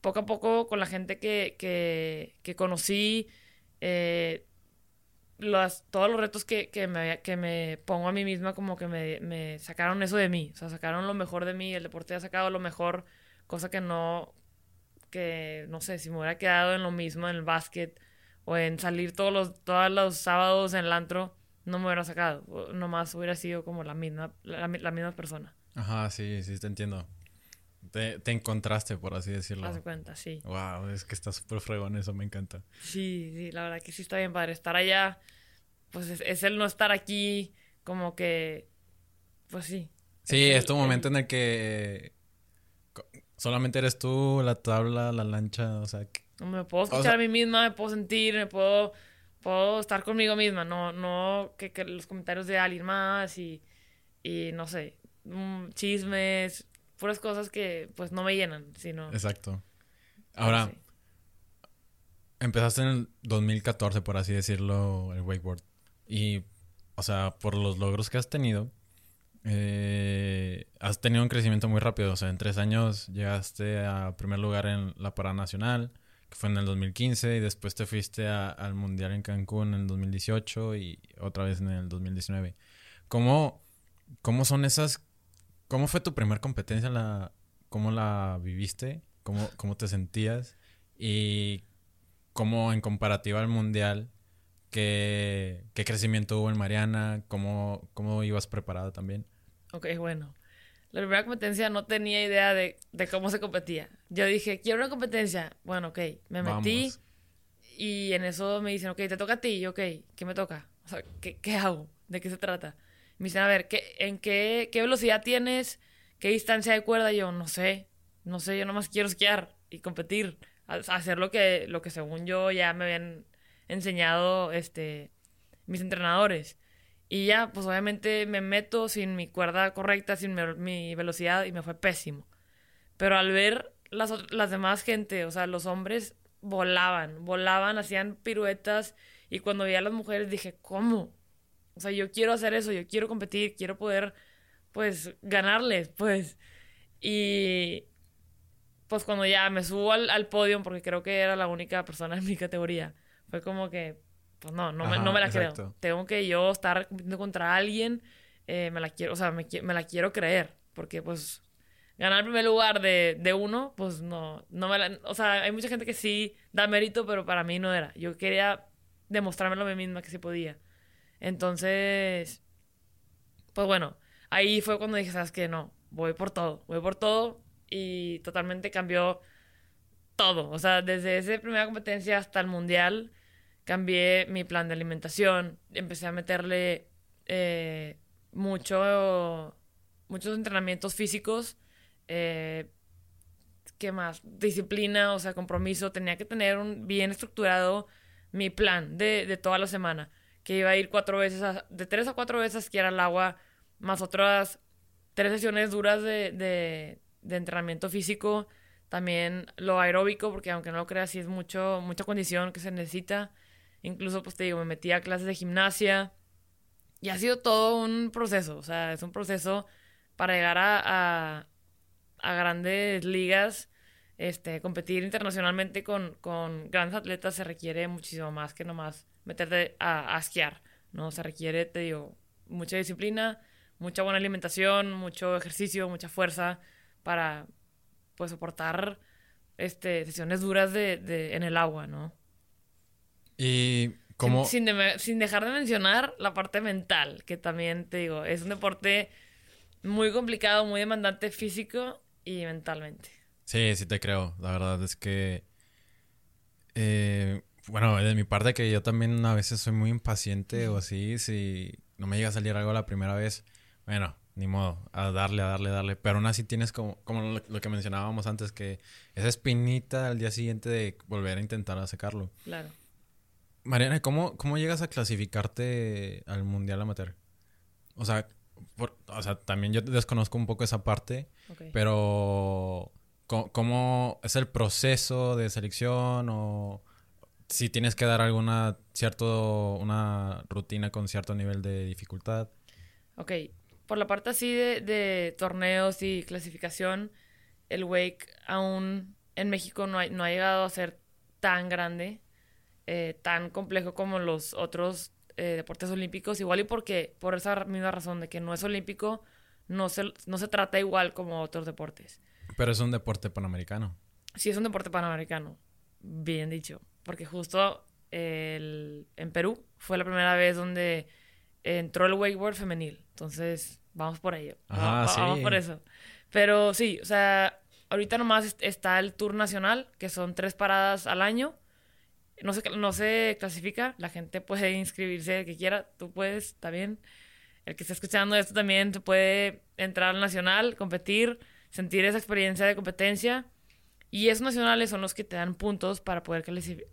poco a poco con la gente que, que, que conocí, eh, los, todos los retos que, que, me, que me pongo a mí misma como que me, me sacaron eso de mí, o sea, sacaron lo mejor de mí, el deporte ha sacado lo mejor, cosa que no, que no sé, si me hubiera quedado en lo mismo en el básquet o en salir todos los, todos los sábados en el antro, no me hubiera sacado, nomás hubiera sido como la misma, la, la misma persona. Ajá, sí, sí, te entiendo. Te, te, encontraste, por así decirlo. Haz cuenta, sí. Wow, es que está súper fregón, eso me encanta. Sí, sí, la verdad que sí está bien padre. Estar allá, pues es, es el no estar aquí, como que, pues sí. Sí, es, tu momento el... en el que solamente eres tú, la tabla, la lancha, o sea... Que... Me puedo escuchar o sea... a mí misma, me puedo sentir, me puedo, puedo estar conmigo misma, no, no que, que los comentarios de alguien más y, y no sé, mm, chismes, puras cosas que pues no me llenan, sino... Exacto. Ahora, sí. empezaste en el 2014, por así decirlo, el wakeboard. Y, o sea, por los logros que has tenido, eh, has tenido un crecimiento muy rápido. O sea, en tres años llegaste a primer lugar en la parada nacional, que fue en el 2015, y después te fuiste a, al Mundial en Cancún en el 2018 y otra vez en el 2019. ¿Cómo, cómo son esas ¿Cómo fue tu primera competencia? La, ¿Cómo la viviste? ¿Cómo, ¿Cómo te sentías? Y cómo en comparativa al mundial, ¿qué, qué crecimiento hubo en Mariana? ¿Cómo, ¿Cómo ibas preparada también? Ok, bueno. La primera competencia no tenía idea de, de cómo se competía. Yo dije, quiero una competencia. Bueno, ok. Me metí Vamos. y en eso me dicen, ok, te toca a ti. Y ok, ¿qué me toca? O sea, ¿qué, qué hago? ¿De qué se trata? Me dicen, a ver, ¿qué, ¿en qué, qué velocidad tienes? ¿Qué distancia de cuerda? Y yo, no sé, no sé, yo nomás quiero esquiar y competir, hacer lo que, lo que según yo ya me habían enseñado este, mis entrenadores. Y ya, pues obviamente me meto sin mi cuerda correcta, sin mi, velocidad y me fue pésimo. Pero al ver las, las demás gente, o sea, los hombres volaban, volaban, hacían piruetas y cuando veía a las mujeres dije, ¿cómo? O sea, yo quiero hacer eso, yo quiero competir, quiero poder, pues, ganarles, pues. Y pues cuando ya me subo al, al podio, porque creo que era la única persona en mi categoría, fue como que, pues no, no, Ajá, me, no me la exacto. creo. Tengo que yo estar compitiendo contra alguien, eh, me la quiero, o sea, me, me, la quiero creer, porque pues ganar el primer lugar de, de uno, pues no, no me la, o sea, hay mucha gente que sí da mérito, pero para mí no era. Yo quería demostrármelo a mí misma que sí podía. Entonces, pues bueno, ahí fue cuando dije, ¿sabes qué? No, voy por todo, voy por todo y totalmente cambió todo. O sea, desde esa primera competencia hasta el mundial, cambié mi plan de alimentación, empecé a meterle eh, mucho, muchos entrenamientos físicos. Eh, ¿Qué más? Disciplina, o sea, compromiso. Tenía que tener un bien estructurado mi plan de, de toda la semana. Que iba a ir cuatro veces, de tres a cuatro veces que era el agua, más otras tres sesiones duras de, de, de entrenamiento físico. También lo aeróbico, porque aunque no lo creas, sí es mucho, mucha condición que se necesita. Incluso, pues te digo, me metí a clases de gimnasia. Y ha sido todo un proceso. O sea, es un proceso para llegar a, a, a grandes ligas. Este, competir internacionalmente con, con, grandes atletas se requiere muchísimo más que nomás meterte a, a esquiar, ¿no? Se requiere, te digo, mucha disciplina, mucha buena alimentación, mucho ejercicio, mucha fuerza para, pues, soportar, este, sesiones duras de, de en el agua, ¿no? Y como... Sin, sin, de, sin, dejar de mencionar la parte mental, que también te digo, es un deporte muy complicado, muy demandante físico y mentalmente. Sí, sí te creo. La verdad es que... Eh, bueno, de mi parte que yo también a veces soy muy impaciente o así, si no me llega a salir algo la primera vez, bueno, ni modo, a darle, a darle, a darle. Pero aún así tienes como, como lo, lo, que mencionábamos antes, que esa espinita al día siguiente de volver a intentar a sacarlo. Claro. Mariana, ¿cómo, ¿cómo llegas a clasificarte al Mundial Amateur? O sea, por, o sea, también yo desconozco un poco esa parte, okay. pero ¿cómo, ¿cómo, es el proceso de selección o si tienes que dar alguna cierto una rutina con cierto nivel de dificultad? Ok, por la parte así de, de torneos y clasificación, el wake aún en México no ha, no ha llegado a ser tan grande eh, tan complejo como los otros eh, deportes olímpicos, igual y porque, por esa misma razón de que no es olímpico, no se, no se trata igual como otros deportes. Pero es un deporte panamericano. Sí, es un deporte panamericano, bien dicho, porque justo el, en Perú fue la primera vez donde entró el wakeboard femenil, entonces vamos por ello, Ajá, vamos, sí. vamos por eso. Pero sí, o sea, ahorita nomás está el Tour Nacional, que son tres paradas al año, no se, no se clasifica, la gente puede inscribirse el que quiera, tú puedes también. El que está escuchando esto también se puede entrar al nacional, competir, sentir esa experiencia de competencia. Y esos nacionales son los que te dan puntos para poder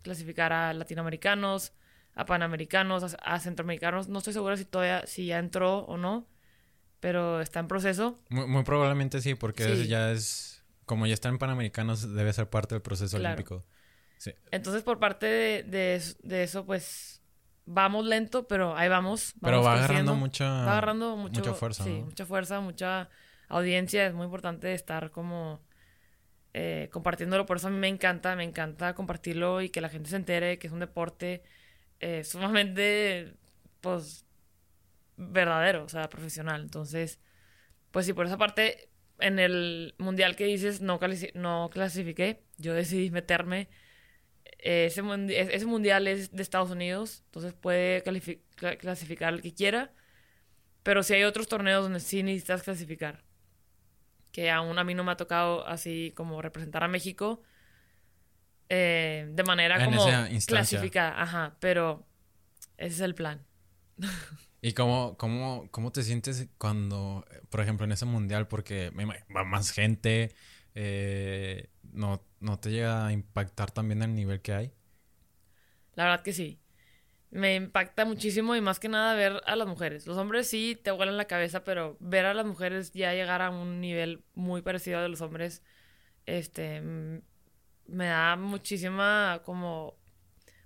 clasificar a latinoamericanos, a panamericanos, a, a centroamericanos. No estoy segura si todavía, si ya entró o no, pero está en proceso. Muy, muy probablemente sí, porque sí. Ya es, como ya están en panamericanos, debe ser parte del proceso claro. olímpico. Sí. Entonces, por parte de, de, de, eso, pues vamos lento, pero ahí vamos. vamos pero va agarrando mucha, va agarrando mucho, mucha fuerza. Sí, ¿no? mucha fuerza, mucha audiencia. Es muy importante estar como eh, compartiéndolo. Por eso a mí me encanta, me encanta compartirlo y que la gente se entere que es un deporte eh, sumamente, pues, verdadero, o sea, profesional. Entonces, pues sí, por esa parte, en el mundial que dices, no, no clasifiqué. Yo decidí meterme ese, mundi ese, mundial es de Estados Unidos, entonces puede clasificar el que quiera. Pero si hay otros torneos donde sí necesitas clasificar, que aún a mí no me ha tocado así como representar a México eh, de manera en como clasificada. Ajá, pero ese es el plan. ¿Y cómo, cómo, cómo te sientes cuando, por ejemplo, en ese mundial, porque va más gente, eh, no, no te llega a impactar también el nivel que hay? La verdad que sí. Me impacta muchísimo y más que nada ver a las mujeres. Los hombres sí te vuelan la cabeza, pero ver a las mujeres ya llegar a un nivel muy parecido al de los hombres, este, me da muchísima como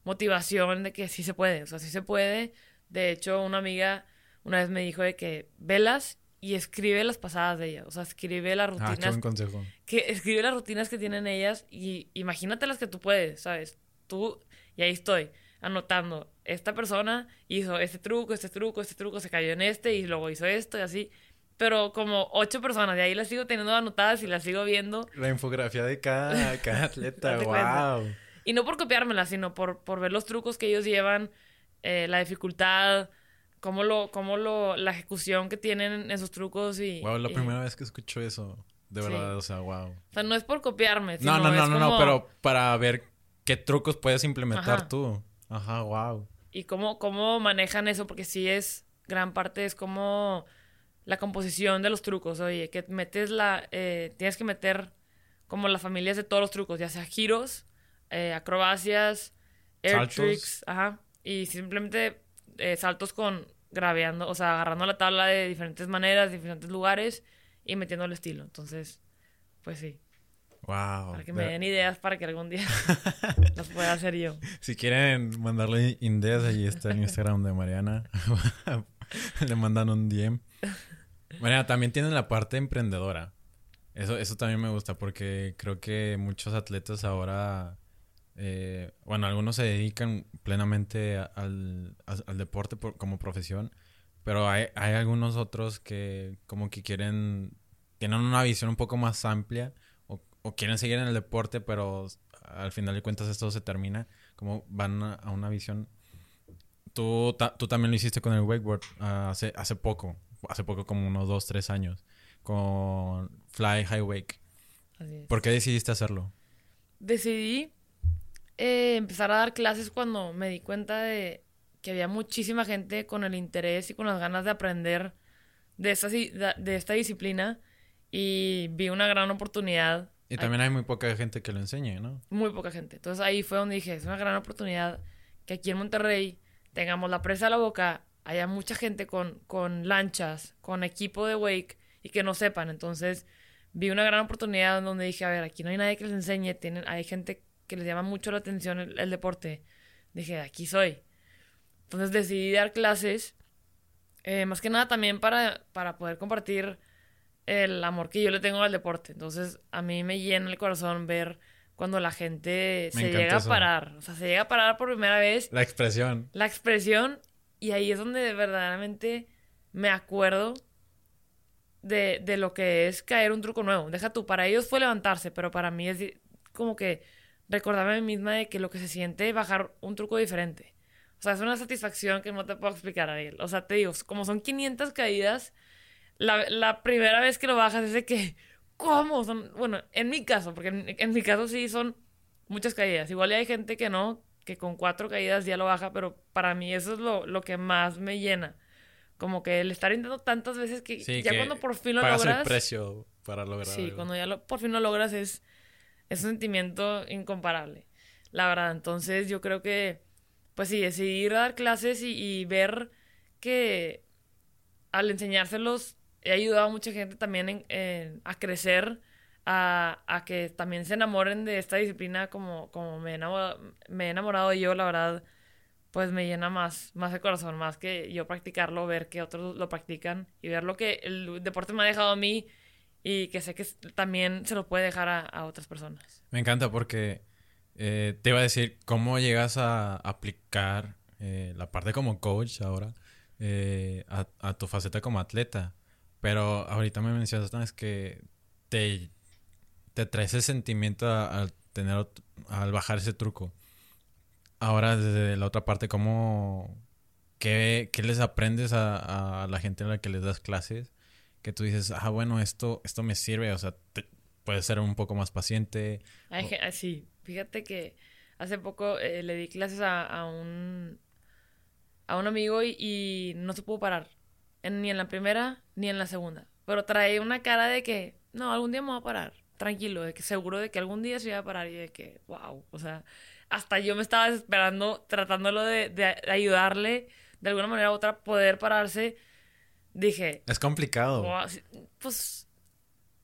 motivación de que sí se puede. O sea, sí se puede. De hecho, una amiga una vez me dijo de que velas y escribe las pasadas de ellas. O sea, escribe las rutinas. Ah, qué buen consejo. Que escribe las rutinas que tienen ellas y imagínate las que tú puedes, ¿sabes? Tú, y ahí estoy, anotando. Esta persona hizo este truco, este truco, este truco, se cayó en este y luego hizo esto y así. pero como ocho personas. De ahí las sigo teniendo anotadas y las sigo viendo. La infografía de cada, [LAUGHS] cada atleta, wow. Y no por copiármelas, sino por, por ver los trucos que ellos llevan, eh, la dificultad, cómo lo, cómo lo, la ejecución que tienen en sus trucos y... Wow, la primera vez que escucho eso. De verdad, o sea, wow. O sea, no es por copiarme. Sino no, no, no, no, pero para ver qué trucos puedes implementar tú. Ajá, wow. Y cómo, cómo manejan eso, porque sí es, gran parte es como la composición de los trucos. Oye, que metes la, eh, tienes que meter como las familias de todos los trucos, ya sea giros, eh, acrobacias, air tricks, ajá, y simplemente eh, saltos con graveando, o sea, agarrando la tabla de diferentes maneras, diferentes lugares y metiendo el estilo. Entonces, pues sí. Wow. Para que me den ideas para que algún día [LAUGHS] las pueda hacer yo. Si quieren mandarle ideas, ahí está el Instagram de Mariana. [LAUGHS] Le mandan un DM. Mariana, también tienen la parte emprendedora. Eso, eso también me gusta porque creo que muchos atletas ahora, eh, bueno, algunos se dedican plenamente al, al, deporte como profesión, pero hay, hay algunos otros que como que quieren, tienen una visión un poco más amplia o, o quieren seguir en el deporte, pero al final de cuentas esto se termina, como van a, una visión. Tú, tú también lo hiciste con el wakeboard ah, hace, hace poco, hace poco como unos dos, tres años con Fly High Wake. ¿Por qué decidiste hacerlo? Decidí eh, empezar a dar clases cuando me di cuenta de que había muchísima gente con el interés y con las ganas de aprender de esta, de esta disciplina y vi una gran oportunidad. Y también hay muy poca gente que lo enseñe, ¿no? Muy poca gente. Entonces ahí fue donde dije, es una gran oportunidad que aquí en Monterrey tengamos la presa a la boca, haya mucha gente con, con lanchas, con equipo de wake y que no sepan. Entonces vi una gran oportunidad donde dije, a ver, aquí no hay nadie que les enseñe, tienen, hay gente que les llama mucho la atención el, deporte. Dije, aquí soy. Entonces decidí dar clases, eh, más que nada también para, para poder compartir el amor que yo le tengo al deporte. Entonces a mí me llena el corazón ver cuando la gente se llega a parar. O sea, se llega a parar por primera vez. La expresión. La expresión. Y ahí es donde verdaderamente me acuerdo de, de, lo que es caer un truco nuevo. Deja tú, para ellos fue levantarse, pero para mí es como que recordarme a mí misma de que lo que se siente es bajar un truco diferente. O sea, es una satisfacción que no te puedo explicar, Ariel. O sea, te digo, como son 500 caídas, la, la primera vez que lo bajas es de que, ¿cómo? Son, bueno, en mi caso, porque en, en mi caso sí son muchas caídas. Igual hay gente que no, que con cuatro caídas ya lo baja, pero para mí eso es lo, lo que más me llena como que el estar intentando tantas veces que ya cuando por fin lo pagas logras. el precio para lograrlo. Sí, cuando ya lo, por fin lo logras es, es un sentimiento incomparable. La verdad, entonces yo creo que, pues sí, decidir dar clases y, ver que al enseñárselos he ayudado a mucha gente también en, a crecer, a, a, que también se enamoren de esta disciplina como, como me, me he enamorado yo, la verdad pues me llena más, más el corazón, más que yo practicarlo, ver que otros lo practican y ver lo que el deporte me ha dejado a mí y que sé que también se lo puede dejar a, otras personas. Me encanta porque eh, te iba a decir cómo llegas a aplicar eh, la parte como coach ahora eh, a, tu faceta como atleta. Pero ahorita me mencionas que te, te trae ese sentimiento al tener al bajar ese truco ahora desde la otra parte, ¿cómo, qué, qué les aprendes a, la gente a la que les das clases? Que tú dices, ah, bueno, esto, esto me sirve, o sea, puedes ser un poco más paciente. Ay, ah, Sí, fíjate que hace poco eh, le di clases a, a, un, a un amigo y, y no se pudo parar, ni en la primera ni en la segunda. Pero trae una cara de que, no, algún día me voy a parar, tranquilo, de que seguro de que algún día se iba a parar y de que, wow, o sea, hasta yo me estaba desesperando, tratándolo de, de ayudarle de alguna manera u otra, poder pararse. Dije. Es complicado. pues.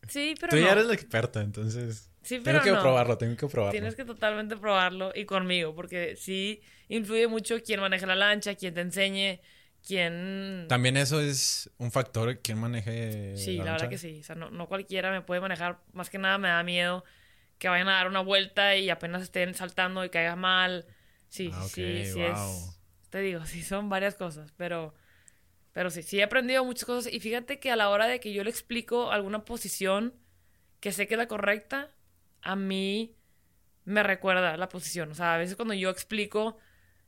Sí, pero. Tú ya eres la experta, entonces. Sí, pero tengo que probarlo, tengo que probarlo. Tienes que totalmente probarlo y conmigo, porque sí influye mucho quién maneja la lancha, quién te enseñe, quién. También eso es un factor, quién maneje. Sí, la, verdad que sí. O sea, no, no cualquiera me puede manejar. Más que nada me da miedo que vayan a dar una vuelta y apenas estén saltando y caiga mal. Sí, ah, sí, sí es. Te digo, sí son varias cosas, pero Pero sí, sí he aprendido muchas cosas. Y fíjate que a la hora de que yo le explico alguna posición que sé que es la correcta, a mí me recuerda la posición. O sea, a veces cuando yo explico,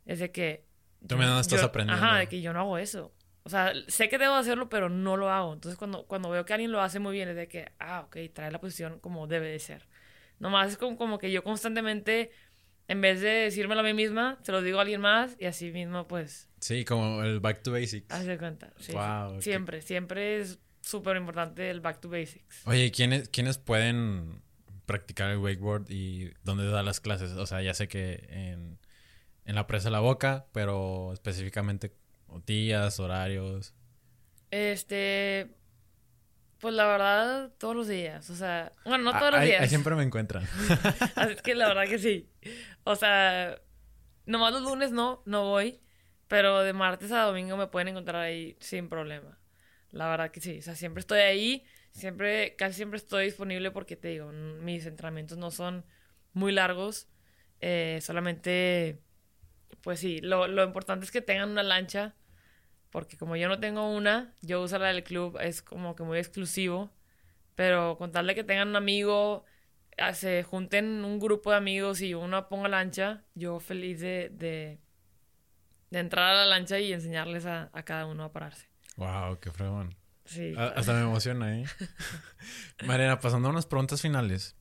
es de que. Tú me estás yo- aprendiendo. Ajá, de que yo no hago eso. O sea, sé que debo hacerlo, pero no lo hago. Entonces, cuando, cuando veo que alguien lo hace muy bien, es de que, ah, ok, trae la posición como debe de ser. Nomás es como, como que yo constantemente, en vez de decírmelo a mí misma, se lo digo a alguien más y así mismo, pues, Sí, como el back to basics. haz de cuenta. Sí, Wow, Siempre, siempre es súper importante el back to basics. Oye, ¿quiénes, ¿quiénes pueden practicar el wakeboard y dónde da las clases? O sea, ya sé que en, en la presa de la boca, pero específicamente días, horarios. Este, pues la verdad, todos los días. O sea, bueno, no todos Ah, los ahí- días. ahí siempre me encuentran. [LAUGHS] Así es que la verdad que sí. O sea, nomás los lunes no, no voy. Pero de martes a domingo me pueden encontrar ahí sin problema. La verdad que sí. O sea, siempre estoy ahí. Siempre, casi siempre estoy disponible porque te digo, mis entrenamientos no son muy largos. Eh, solamente, pues sí, lo, lo importante es que tengan una lancha. Porque como yo no tengo una, yo uso la del club, es como que muy exclusivo. Pero con tal de que tengan un amigo, ah, se junten un grupo de amigos y uno ponga lancha, yo feliz de, de, de entrar a la lancha y enseñarles a, a cada uno a pararse. wow, qué fregón. Sí. Ah, Hasta me emociona, ¿eh? [LAUGHS] Mariana, pasando a unas preguntas finales.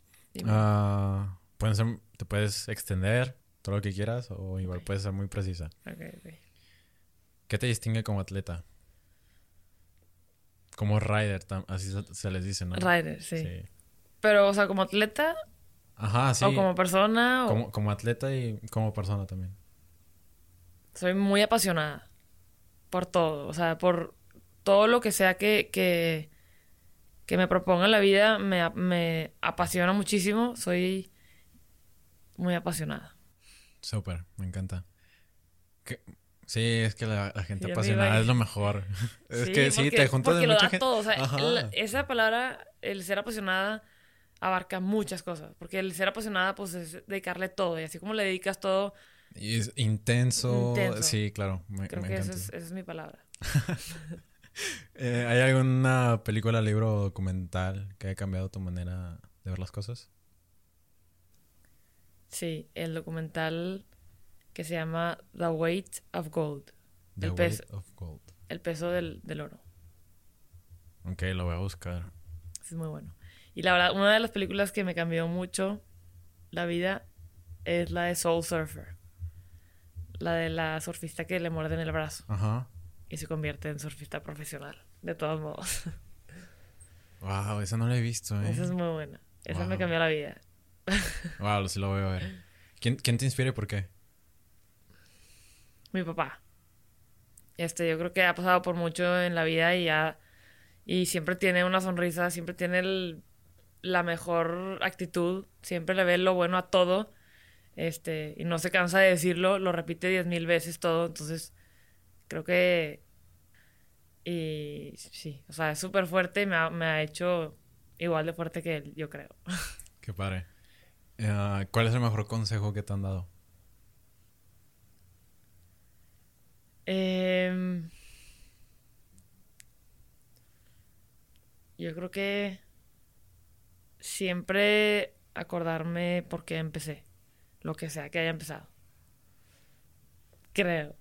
Ah, pueden ser, te puedes extender todo lo que quieras o igual Ok. puedes ser muy precisa. Ok, ok. ¿Qué te distingue como atleta? Como rider, así se, les dice, ¿no? Rider, sí. Sí. Pero, o sea, como atleta Ajá, sí. o como persona, o- Como, como atleta y como persona también. soy muy apasionada por todo. O sea, por todo lo que sea que, que, que me proponga en la vida, me, me apasiona muchísimo. Soy muy apasionada. Súper, me encanta. Que- Sí, es que la, la gente apasionada es lo mejor. [LAUGHS] es que sí, porque- te juntas porque de lo mucha da gente. todo. O sea, Ajá. el- esa palabra, el ser apasionada, abarca muchas cosas. Porque el ser apasionada, pues, es dedicarle todo. Y así como le dedicas todo, Y es intenso. Intenso. Sí, claro, me, creo me que esa es, esa es mi palabra. [LAUGHS] Eh, ¿Hay alguna película, libro o documental que haya cambiado tu manera de ver las cosas? Sí, el documental que se llama The Weight of Gold. The El Weight pez- of Gold. El peso del, del oro. Ok, lo voy a buscar. Es muy bueno. Y la verdad, una de las películas que me cambió mucho la vida es la de Soul Surfer. La de la surfista que le muerden el brazo Ajá. y se convierte en surfista profesional. De todos modos. Wow, esa no la he visto, ¿eh? Esa es muy buena. Esa me cambió la vida. Wow, sí lo voy a ver. ¿Quién, quién te inspira y por qué? Mi papá. Este, yo creo que ha pasado por mucho en la vida y ya. Y siempre tiene una sonrisa, siempre tiene la mejor actitud, siempre le ve lo bueno a todo. Este, y no se cansa de decirlo, lo repite diez mil veces todo. Entonces, creo que. Y sí, o sea, es súper fuerte y me ha, me ha hecho igual de fuerte que él, yo creo. [LAUGHS] Qué padre. Eh, ¿Cuál es el mejor consejo que te han dado? Em, yo creo que siempre acordarme por qué empecé, lo que sea que haya empezado. Creo.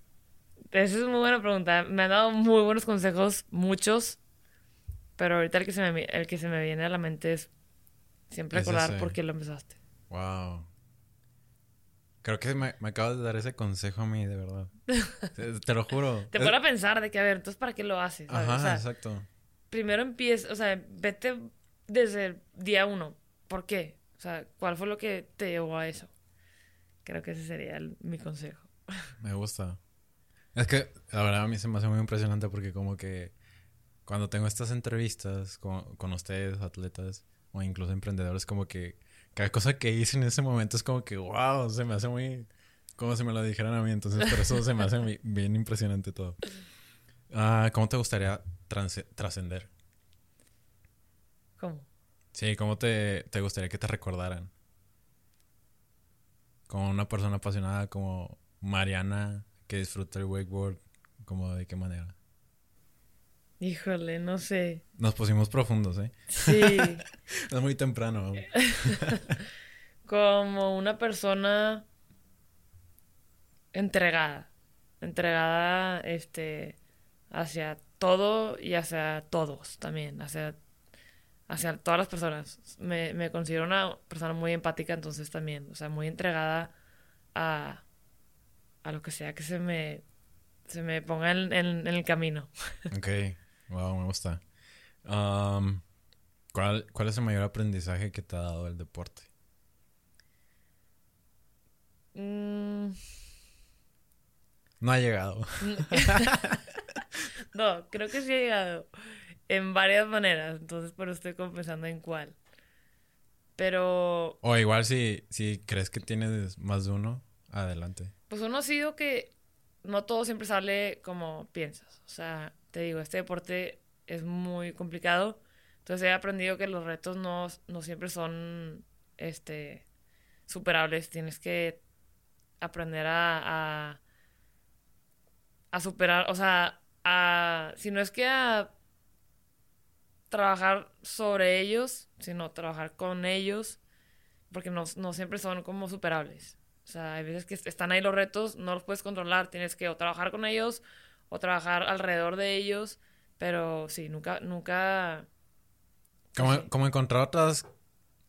Esa es muy buena pregunta. Me han dado muy buenos consejos, muchos, pero ahorita el que se me, el que se me viene a la mente es siempre acordar por qué lo empezaste. Wow. Creo que me, me acabas de dar ese consejo a mí, de verdad. [LAUGHS] te, te lo juro. Te pone a pensar de que, a ver, entonces, ¿para qué lo haces? ¿sabes? Ajá, O sea, exacto. primero empieza, o sea, vete desde el día uno. ¿Por qué? O sea, ¿cuál fue lo que te llevó a eso? Creo que ese sería el- mi consejo. [LAUGHS] Me gusta. Es que, la verdad, a mí se me hace muy impresionante porque como que cuando tengo estas entrevistas con, con ustedes, atletas, o incluso emprendedores, como que cada cosa que hice en ese momento es como que, wow, se me hace muy... Como si me lo dijeran a mí, entonces por eso se me hace bien impresionante todo. Ah, ¿Cómo te gustaría trascender? ¿Cómo? Sí, ¿cómo te, te gustaría que te recordaran? Como una persona apasionada, como Mariana, que disfruta el wakeboard, como de qué manera. Híjole, no sé. Nos pusimos profundos, ¿eh? Sí. [LAUGHS] es muy temprano. [LAUGHS] Como una persona entregada. Entregada, este, hacia todo y hacia todos también. Hacia, hacia todas las personas. Me, me considero una persona muy empática, entonces también. O sea, muy entregada a, a lo que sea que se me, se me ponga en, en, el camino. Ok. Wow, me gusta. Um, ¿cuál, ¿Cuál es el mayor aprendizaje que te ha dado el deporte? Mm. No ha llegado. [LAUGHS] no, creo que sí ha llegado. En varias maneras. Entonces, por eso estoy pensando en cuál. Pero. O igual si, si crees que tienes más de uno, adelante. Pues uno ha sido que no todo siempre sale como piensas. O sea, te digo, este deporte es muy complicado. Entonces he aprendido que los retos no, siempre son este superables. Tienes que aprender a, a, superar, o sea, a, si no es que a trabajar sobre ellos, sino trabajar con ellos, porque no, no siempre son como superables. O sea, hay veces que están ahí los retos, no los puedes controlar, tienes que o trabajar con ellos o trabajar alrededor de ellos, pero sí, nunca, nunca... Como, como encontrar otras...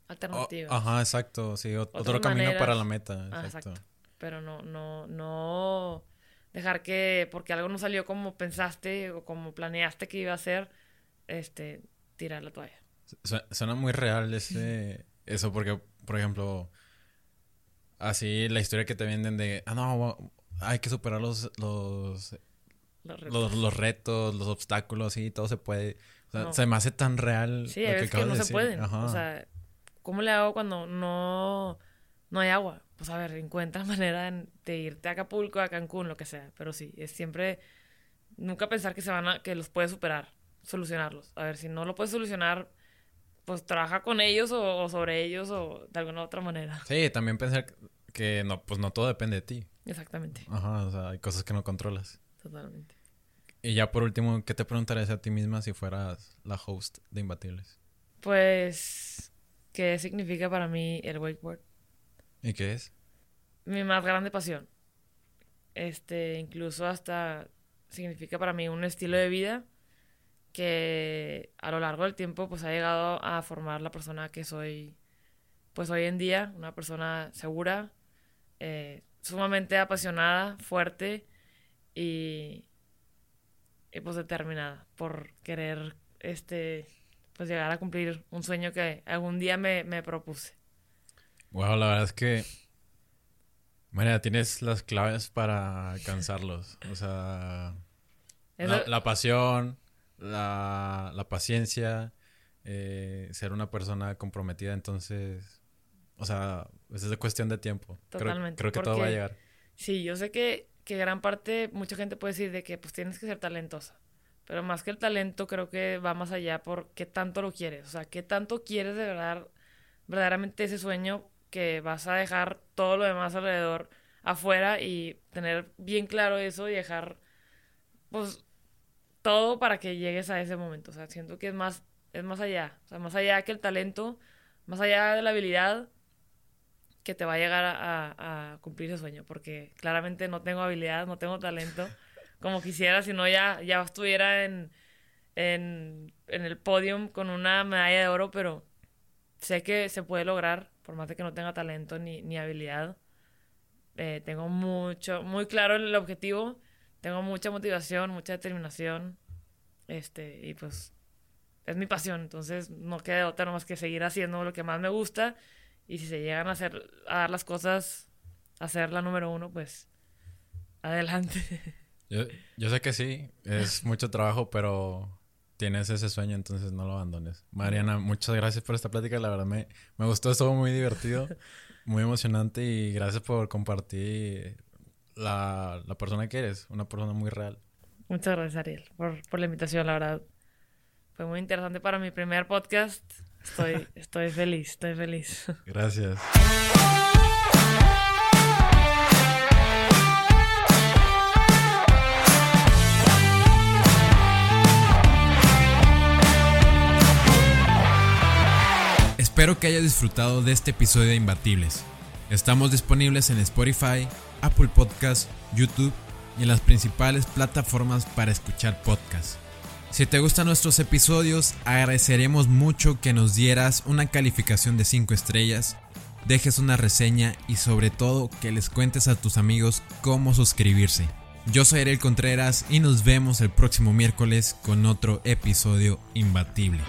Alternativas. ajá, exacto, sí, otro camino para la meta. Ah, exacto. Pero no, no, no dejar que, porque algo no salió como pensaste o como planeaste que iba a ser, este, tirar la toalla. Suena muy real ese, [LAUGHS] eso, porque, por ejemplo, así la historia que te venden de, ah, no, hay que superar los, los los retos. Los, obstáculos, sí, todo se puede. O sea, se me hace tan real. Sí, es que no se pueden. O sea, ¿cómo le hago cuando no, no hay agua? Pues a ver, encuentra [LAUGHS] manera de irte a Acapulco, a Cancún, lo que sea. Pero sí, es siempre nunca pensar que se van a, que los puedes superar, solucionarlos. A ver, si no lo puedes solucionar, pues trabaja con ellos o, o, sobre ellos o de alguna otra manera. Sí, también pensar que no, pues no todo depende de ti. Exactamente. Ajá, o sea, hay cosas que no controlas. Totalmente. Y ya por último, ¿qué te preguntarías a ti misma si fueras la host de Imbatibles? Pues, ¿qué significa para mí el wakeboard? ¿Y qué es? Mi más grande pasión. Este, incluso hasta significa para mí un estilo de vida que a lo largo del tiempo pues ha llegado a formar la persona que soy pues hoy en día, una persona segura, eh, sumamente apasionada, fuerte y, y pues determinada por querer este pues llegar a cumplir un sueño que algún día me, me propuse. Wow, la verdad es que María, tienes las claves para alcanzarlos. O sea, la, pasión, la, la paciencia, eh, ser una persona comprometida, entonces, o sea, es cuestión de tiempo. Totalmente. Creo, creo que todo va a llegar. Sí, yo sé que que gran parte, mucha gente puede decir de que pues tienes que ser talentosa. Pero más que el talento, creo que va más allá por qué tanto lo quieres. O sea, qué tanto quieres de verdad, verdaderamente ese sueño que vas a dejar todo lo demás alrededor afuera y tener bien claro eso y dejar, pues, todo para que llegues a ese momento. O sea, siento que es más, es más allá. O sea, más allá que el talento, más allá de la habilidad, que te va a llegar a, cumplir ese sueño, porque claramente no tengo habilidad, no tengo talento como quisiera, si no ya, ya estuviera en, en, el podium con una medalla de oro, pero sé que se puede lograr, por más de que no tenga talento ni, ni habilidad. Eh, tengo mucho, muy claro el objetivo, tengo mucha motivación, mucha determinación, este, y pues es mi pasión, entonces no queda otra más que seguir haciendo lo que más me gusta y si se llegan a hacer, a dar las cosas, a ser la número uno, pues adelante. [LAUGHS] Yo, sé que sí, es mucho trabajo, pero tienes ese sueño, entonces no lo abandones. Mariana, muchas gracias por esta plática, la verdad me, me gustó, estuvo muy divertido, [LAUGHS] muy emocionante y gracias por compartir la, la, persona que eres, una persona muy real. Muchas gracias, Ariel, por, por la invitación, la verdad. Fue muy interesante para mi primer podcast. Estoy, [LAUGHS] estoy feliz, estoy feliz. Gracias. Espero que hayas disfrutado de este episodio de Imbatibles. Estamos disponibles en Spotify, Apple Podcast, YouTube y en las principales plataformas para escuchar podcasts. Si te gustan nuestros episodios, agradeceremos mucho que nos dieras una calificación de 5 estrellas, dejes una reseña y sobre todo que les cuentes a tus amigos cómo suscribirse. Yo soy Ariel Contreras y nos vemos el próximo miércoles con otro episodio imbatible.